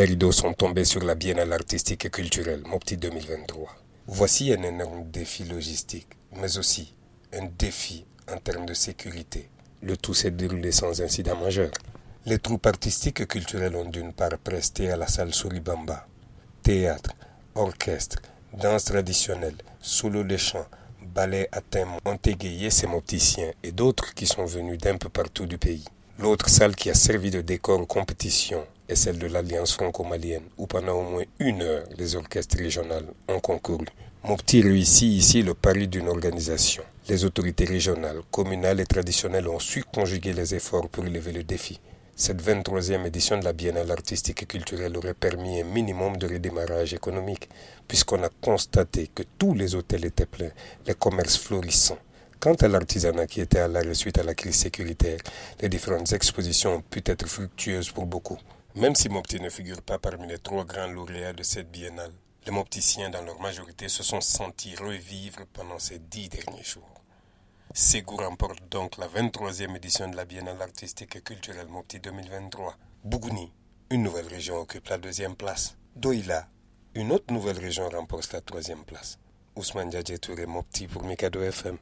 Les rideaux sont tombés sur la biennale artistique et culturelle Mopti 2023. Voici un énorme défi logistique, mais aussi un défi en termes de sécurité. Le tout s'est déroulé sans incident majeur. Les troupes artistiques et culturelles ont d'une part presté à la salle Suribamba. Théâtre, orchestre, danse traditionnelle, solo de chant, ballet à thème ont égayé ces mopticiens et d'autres qui sont venus d'un peu partout du pays. L'autre salle qui a servi de décor aux compétitions est celle de l'Alliance franco-malienne, où pendant au moins une heure, les orchestres régionaux ont concouru. Mopti réussit ici le pari d'une organisation. Les autorités régionales, communales et traditionnelles ont su conjuguer les efforts pour relever le défi. Cette 23e édition de la Biennale artistique et culturelle aurait permis un minimum de redémarrage économique, puisqu'on a constaté que tous les hôtels étaient pleins, les commerces florissants. Quant à l'artisanat qui était à l'arrêt suite à la crise sécuritaire, les différentes expositions ont pu être fructueuses pour beaucoup. Même si Mopti ne figure pas parmi les trois grands lauréats de cette biennale, les mopticiens dans leur majorité se sont sentis revivre pendant ces dix derniers jours. Ségou remporte donc la 23e édition de la Biennale artistique et culturelle Mopti 2023. Bougouni, une nouvelle région, occupe la deuxième place. Doïla, une autre nouvelle région remporte la troisième place. Ousmane Diadje Touré Mopti pour Mikado FM.